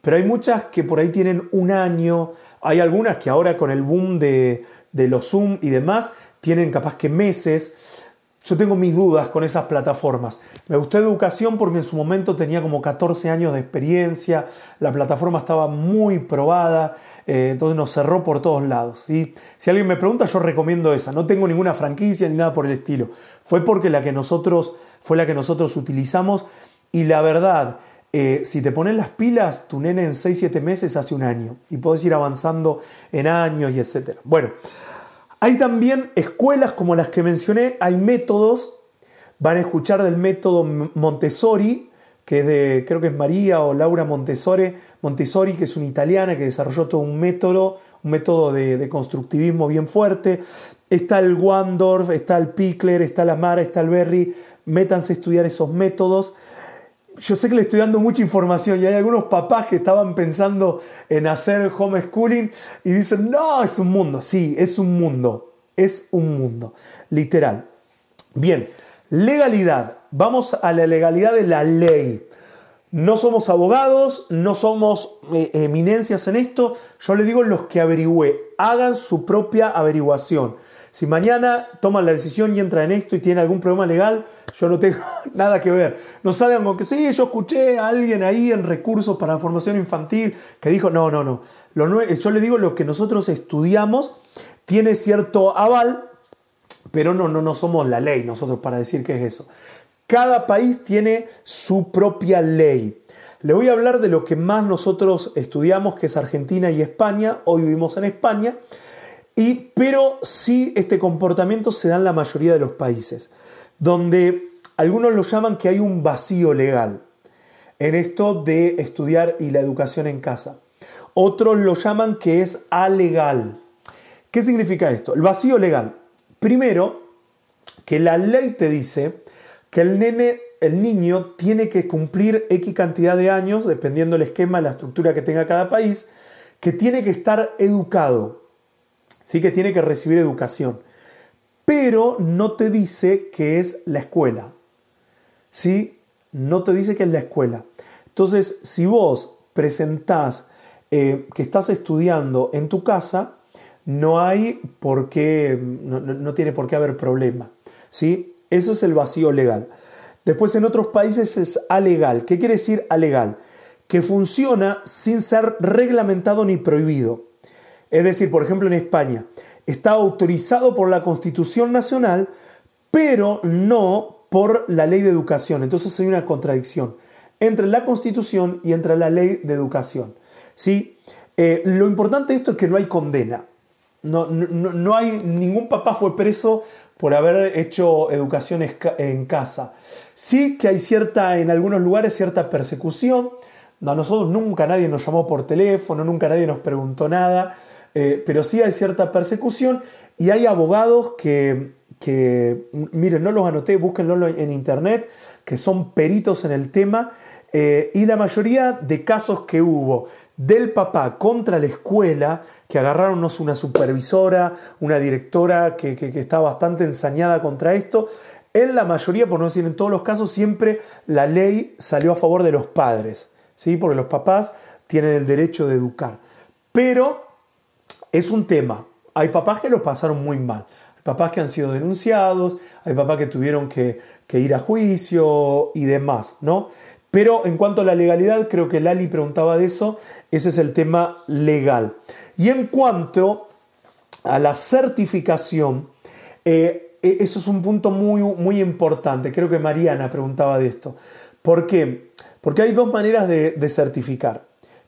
Pero hay muchas que por ahí tienen un año, hay algunas que ahora con el boom de, los Zoom y demás tienen capaz que meses. Yo tengo mis dudas con esas plataformas. Me gustó educación porque en su momento tenía como 14 años de experiencia, la plataforma estaba muy probada, eh, entonces nos cerró por todos lados. Si alguien me pregunta, yo recomiendo esa. No tengo ninguna franquicia ni nada por el estilo. Fue porque la que nosotros, fue la que nosotros utilizamos y la verdad, eh, si te pones las pilas, tu nene en 6-7 meses hace un año y puedes ir avanzando en años y etc. Bueno, hay también escuelas como las que mencioné, hay métodos, van a escuchar del método Montessori, que es de, creo que es María o Laura Montessori, Montessori, que es una italiana que desarrolló todo un método, un método de, de constructivismo bien fuerte. Está el Wandorf, está el Pickler, está la Mara, está el Berry. Métanse a estudiar esos métodos yo sé que le estoy dando mucha información y hay algunos papás que estaban pensando en hacer homeschooling y dicen, no, es un mundo. Sí, es un mundo. Es un mundo. Literal. Bien, legalidad. Vamos a la legalidad de la ley. No somos abogados, no somos eh, eminencias en esto. Yo le digo los que averigüé, hagan su propia averiguación. Si mañana toman la decisión y entran en esto y tienen algún problema legal, yo no tengo <laughs> nada que ver. No salgan con que sí, yo escuché a alguien ahí en recursos para formación infantil que dijo, no, no, no. Lo, yo le digo lo que nosotros estudiamos tiene cierto aval, pero no, no, no somos la ley nosotros para decir qué es eso. Cada país tiene su propia ley. Le voy a hablar de lo que más nosotros estudiamos, que es Argentina y España. Hoy vivimos en España. Y, pero sí este comportamiento se da en la mayoría de los países, donde algunos lo llaman que hay un vacío legal en esto de estudiar y la educación en casa. Otros lo llaman que es alegal. ¿Qué significa esto? El vacío legal. Primero, que la ley te dice que el nene el niño tiene que cumplir X cantidad de años, dependiendo del esquema, la estructura que tenga cada país, que tiene que estar educado, ¿sí? que tiene que recibir educación. Pero no te dice que es la escuela. ¿sí? No te dice que es la escuela. Entonces, si vos presentás eh, que estás estudiando en tu casa, no hay por qué, no, tiene por qué haber problema. ¿sí? Eso es el vacío legal. Después en otros países es alegal. ¿Qué quiere decir alegal? Que funciona sin ser reglamentado ni prohibido. Es decir, por ejemplo en España, está autorizado por la Constitución Nacional, pero no por la ley de educación. Entonces hay una contradicción entre la Constitución y entre la ley de educación. ¿Sí? Eh, lo importante de esto es que no hay condena. No, no, hay, ningún papá fue preso por haber hecho educación en casa. Sí que hay cierta, en algunos lugares, cierta persecución. A nosotros nunca nadie nos llamó por teléfono, nunca nadie nos preguntó nada, eh, pero sí hay cierta persecución y hay abogados que, que, miren, no los anoté, búsquenlo en internet, que son peritos en el tema eh, y la mayoría de casos que hubo del papá contra la escuela, que agarraron una supervisora, una directora que, que, está bastante ensañada contra esto. En la mayoría, por no decir en todos los casos, siempre la ley salió a favor de los padres, ¿sí? porque los papás tienen el derecho de educar. Pero es un tema. Hay papás que lo pasaron muy mal. Hay papás que han sido denunciados, hay papás que tuvieron que, ir a juicio y demás, ¿no? Pero en cuanto a la legalidad, creo que Lali preguntaba de eso, ese es el tema legal. Y en cuanto a la certificación, eh, e, eso es un punto muy, muy importante. Creo que Mariana preguntaba de esto. ¿Por qué? Porque hay dos maneras de, certificar.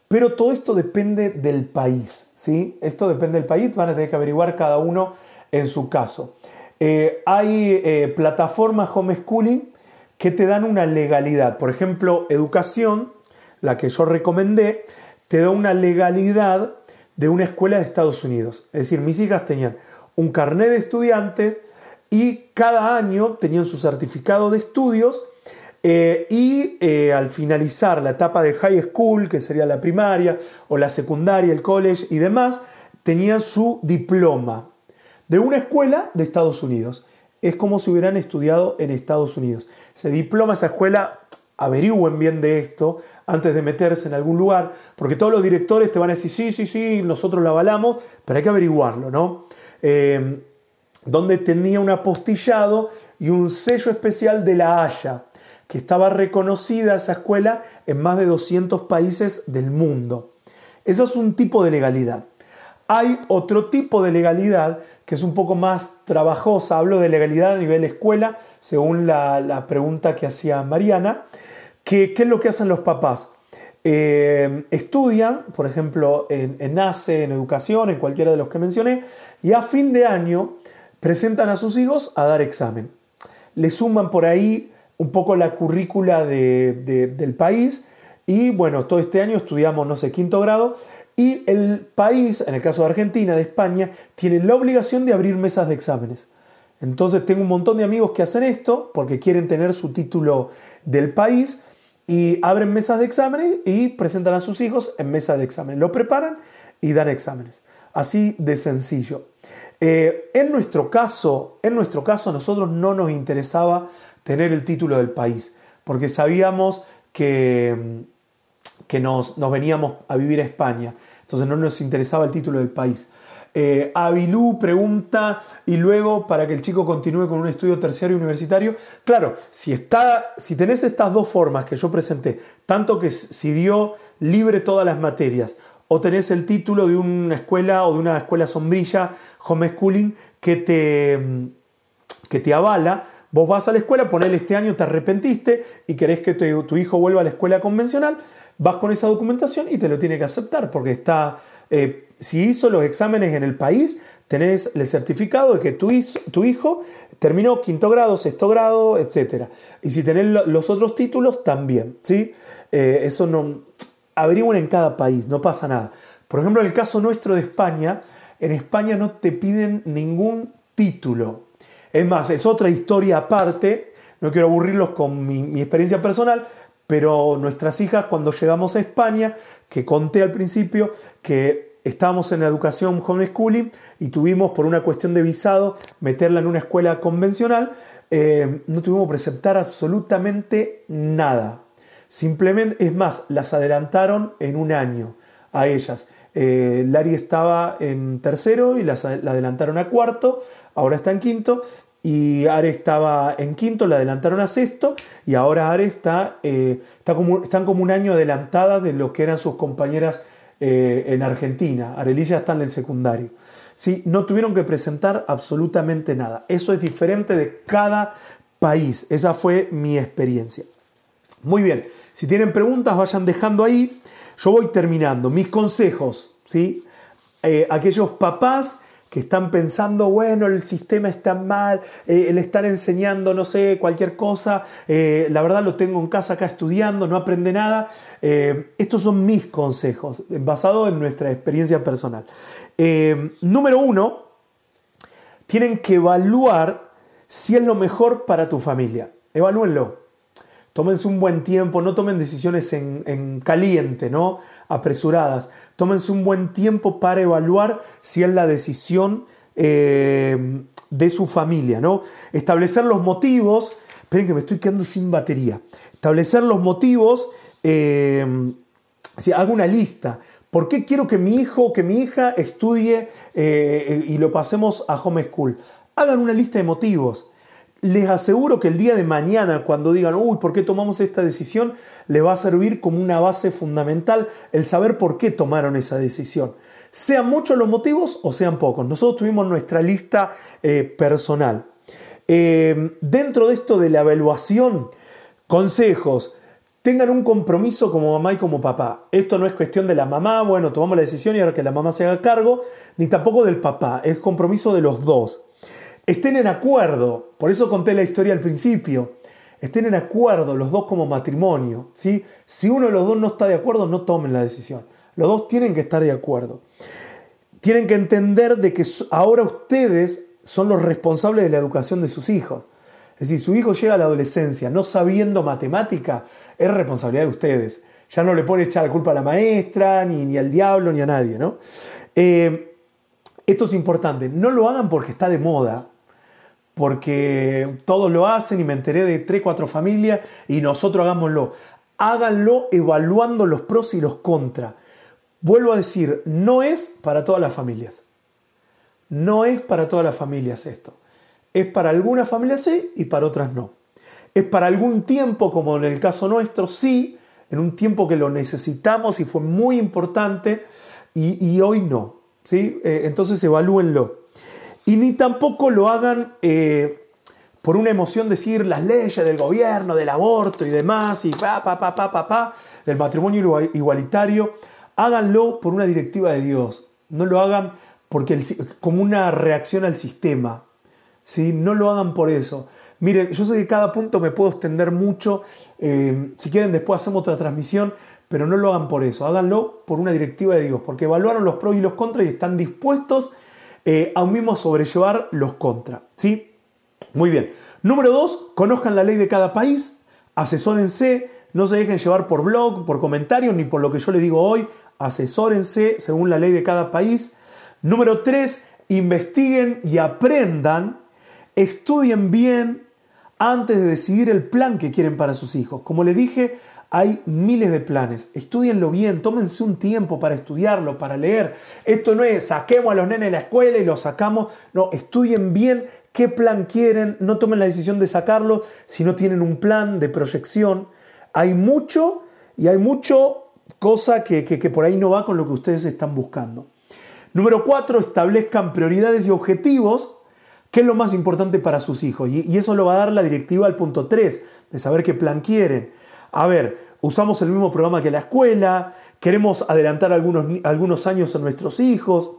Pero todo esto depende del país. ¿sí? Esto depende del país, van a tener que averiguar cada uno en su caso. Eh, hay eh, plataformas homeschooling que te dan una legalidad. Por ejemplo, educación, la que yo recomendé, te da una legalidad de una escuela de Estados Unidos. Es decir, mis hijas tenían un carnet de estudiante y cada año tenían su certificado de estudios eh, y eh, al finalizar la etapa de high school, que sería la primaria, o la secundaria, el college y demás, tenían su diploma de una escuela de Estados Unidos es como si hubieran estudiado en Estados Unidos. Ese diploma, esa escuela, averigüen bien de esto antes de meterse en algún lugar, porque todos los directores te van a decir, sí, sí, sí, nosotros lo avalamos, pero hay que averiguarlo, ¿no? Eh, donde tenía un apostillado y un sello especial de la Haya, que estaba reconocida esa escuela en más de 200 países del mundo. Eso es un tipo de legalidad. Hay otro tipo de legalidad que es un poco más trabajosa. Hablo de legalidad a nivel escuela, según la, pregunta que hacía Mariana. ¿Qué, es lo que hacen los papás? Eh, estudian, por ejemplo, en, en ACE, en educación, en cualquiera de los que mencioné, y a fin de año presentan a sus hijos a dar examen. Le suman por ahí un poco la currícula del país y bueno, todo este año estudiamos, no sé, quinto grado y el país, en el caso de Argentina, de España, tiene la obligación de abrir mesas de exámenes. Entonces tengo un montón de amigos que hacen esto porque quieren tener su título del país y abren mesas de exámenes y presentan a sus hijos en mesas de exámenes. Lo preparan y dan exámenes. Así de sencillo. Eh, en nuestro caso, en nuestro caso, a nosotros no nos interesaba tener el título del país porque sabíamos que que nos, veníamos a vivir a España. Entonces no nos interesaba el título del país. Eh, Abilú pregunta, y luego para que el chico continúe con un estudio terciario universitario. Claro, si, está, si tenés estas dos formas que yo presenté, tanto que si dio libre todas las materias, o tenés el título de una escuela o de una escuela sombrilla, homeschooling, que te, que te avala, vos vas a la escuela, ponele este año, te arrepentiste y querés que tu hijo vuelva a la escuela convencional, vas con esa documentación y te lo tiene que aceptar porque está, eh, si hizo los exámenes en el país, tenés el certificado de que tu, hijo terminó quinto grado, sexto grado, etc. Y si tenés los otros títulos, también. ¿sí? Eh, eso no... Averigüen en cada país, no pasa nada. Por ejemplo, en el caso nuestro de España, en España no te piden ningún título. Es más, es otra historia aparte, no quiero aburrirlos con mi, experiencia personal, pero nuestras hijas cuando llegamos a España, que conté al principio, que estábamos en la educación homeschooling y tuvimos por una cuestión de visado meterla en una escuela convencional, eh, no tuvimos que presentar absolutamente nada. Simplemente, es más, las adelantaron en un año a ellas. Eh, Lari estaba en tercero y las, la adelantaron a cuarto, ahora está en quinto. Y Are estaba en quinto, la adelantaron a sexto. Y ahora Are está, eh, está como, están como un año adelantada de lo que eran sus compañeras en Argentina. Arelilla está en secundario. ¿sí? no tuvieron que presentar absolutamente nada. Eso es diferente de cada país. Esa fue mi experiencia. Muy bien, si tienen preguntas vayan dejando ahí. Yo voy terminando. Mis consejos, ¿sí? Eh, aquellos papás que están pensando, bueno, el sistema está mal, eh, el estar enseñando, no sé, cualquier cosa, eh, la verdad lo tengo en casa acá estudiando, no aprende nada. Eh, estos son mis consejos, basados en nuestra experiencia personal. número uno, tienen que evaluar si es lo mejor para tu familia. Evalúenlo. Tómense un buen tiempo, no tomen decisiones en, caliente, ¿no? Apresuradas. Tómense un buen tiempo para evaluar si es la decisión eh, de su familia, ¿no? Establecer los motivos. Esperen que me estoy quedando sin batería. Establecer los motivos. Eh, si hago una lista. ¿Por qué quiero que mi hijo o que mi hija estudie eh, y lo pasemos a homeschool? Hagan una lista de motivos les aseguro que el día de mañana, cuando digan, uy, ¿por qué tomamos esta decisión? Le va a servir como una base fundamental el saber por qué tomaron esa decisión. Sean muchos los motivos o sean pocos. Nosotros tuvimos nuestra lista eh, personal. Eh, dentro de esto de la evaluación, consejos, tengan un compromiso como mamá y como papá. Esto no es cuestión de la mamá, bueno, tomamos la decisión y ahora que la mamá se haga cargo, ni tampoco del papá, es compromiso de los dos estén en acuerdo, por eso conté la historia al principio, estén en acuerdo los dos como matrimonio. ¿sí? Si uno de los dos no está de acuerdo, no tomen la decisión. Los dos tienen que estar de acuerdo. Tienen que entender de que ahora ustedes son los responsables de la educación de sus hijos. Es decir, su hijo llega a la adolescencia no sabiendo matemática, es responsabilidad de ustedes. Ya no le pueden echar la culpa a la maestra, ni, ni al diablo, ni a nadie. ¿no? Eh, esto es importante. No lo hagan porque está de moda porque todos lo hacen y me enteré de tres, cuatro familias y nosotros hagámoslo. Háganlo evaluando los pros y los contras. Vuelvo a decir, no es para todas las familias. No es para todas las familias esto. Es para algunas familias sí y para otras no. Es para algún tiempo, como en el caso nuestro, sí, en un tiempo que lo necesitamos y fue muy importante y, hoy no. ¿sí? Eh, entonces evalúenlo. Y ni tampoco lo hagan eh, por una emoción decir las leyes del gobierno, del aborto y demás, y pa, pa, pa, pa, pa, pa, del matrimonio igualitario. Háganlo por una directiva de Dios. No lo hagan porque como una reacción al sistema. ¿sí? No lo hagan por eso. Miren, yo sé que cada punto me puedo extender mucho. Eh, si quieren, después hacemos otra transmisión, pero no lo hagan por eso. Háganlo por una directiva de Dios, porque evaluaron los pros y los contras y están dispuestos eh, aún mismo sobrellevar los contra. ¿sí? Muy bien. Número dos, conozcan la ley de cada país, asesórense, no se dejen llevar por blog, por comentarios, ni por lo que yo les digo hoy, asesórense según la ley de cada país. Número tres, investiguen y aprendan, estudien bien antes de decidir el plan que quieren para sus hijos. Como les dije, hay miles de planes. Estudienlo bien, tómense un tiempo para estudiarlo, para leer. Esto no es saquemos a los nenes de la escuela y los sacamos. No, estudien bien qué plan quieren. No tomen la decisión de sacarlo si no tienen un plan de proyección. Hay mucho y hay mucho cosa que, por ahí no va con lo que ustedes están buscando. Número cuatro, establezcan prioridades y objetivos ¿Qué es lo más importante para sus hijos? Y, eso lo va a dar la directiva al punto 3, de saber qué plan quieren a ver, usamos el mismo programa que la escuela, queremos adelantar algunos, algunos años a nuestros hijos,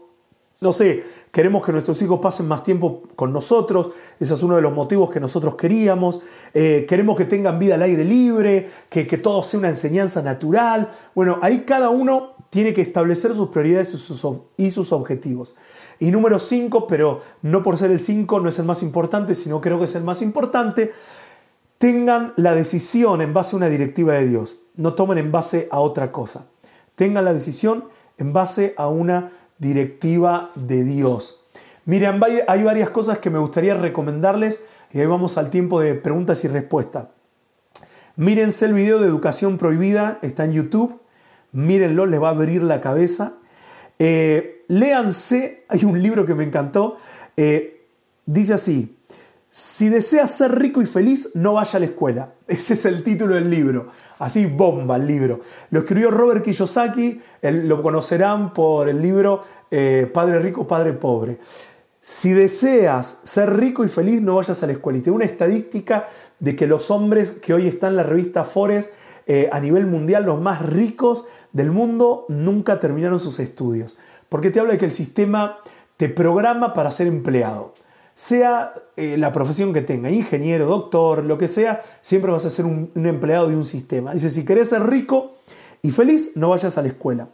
no sé, queremos que nuestros hijos pasen más tiempo con nosotros, ese es uno de los motivos que nosotros queríamos, eh, queremos que tengan vida al aire libre, que, que todo sea una enseñanza natural. Bueno, ahí cada uno tiene que establecer sus prioridades y sus, objetivos. Y número 5, pero no por ser el 5 no es el más importante, sino creo que es el más importante, tengan la decisión en base a una directiva de Dios, no tomen en base a otra cosa. Tengan la decisión en base a una directiva de Dios. Miren, hay varias cosas que me gustaría recomendarles y ahí vamos al tiempo de preguntas y respuestas. Mírense el video de educación prohibida, está en YouTube. Mírenlo, les va a abrir la cabeza. Eh, léanse, hay un libro que me encantó. Eh, dice así, si deseas ser rico y feliz, no vaya a la escuela. <laughs> Ese es el título del libro. Así bomba el libro. Lo escribió Robert Kiyosaki, lo conocerán por el libro eh, Padre Rico, Padre Pobre. Si deseas ser rico y feliz, no vayas a la escuela. Y tengo una estadística de que los hombres que hoy están en la revista Forbes eh, a nivel mundial, los más ricos del mundo, nunca terminaron sus estudios. Porque te habla de que el sistema te programa para ser empleado. Sea eh, la profesión que tenga, ingeniero, doctor, lo que sea, siempre vas a ser un, empleado de un sistema. Dice, si querés ser rico y feliz, no vayas a la escuela.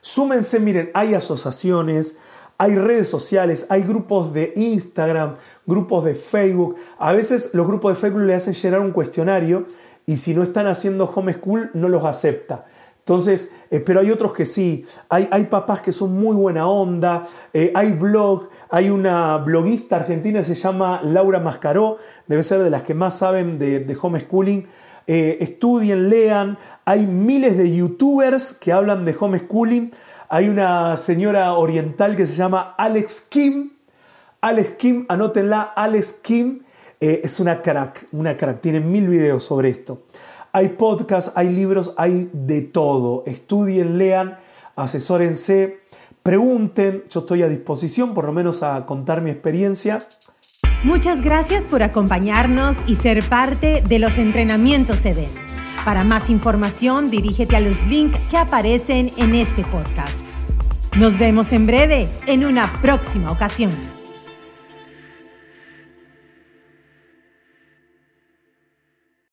Súmense, miren, hay asociaciones, hay redes sociales, hay grupos de Instagram, grupos de Facebook. A veces los grupos de Facebook le hacen llenar un cuestionario y si no están haciendo homeschool no los acepta. Entonces, eh, pero hay otros que sí. Hay, papás que son muy buena onda. Eh, hay blog. Hay una bloguista argentina se llama Laura Mascaró. Debe ser de las que más saben de, homeschooling. Eh, estudien, lean. Hay miles de youtubers que hablan de homeschooling. Hay una señora oriental que se llama Alex Kim. Alex Kim, anótenla, Alex Kim es una crack, una crack. Tiene mil videos sobre esto. Hay podcasts, hay libros, hay de todo. Estudien, lean, asesórense, pregunten. Yo estoy a disposición, por lo menos a contar mi experiencia. Muchas gracias por acompañarnos y ser parte de los entrenamientos EDEN. Para más información, dirígete a los links que aparecen en este podcast. Nos vemos en breve en una próxima ocasión.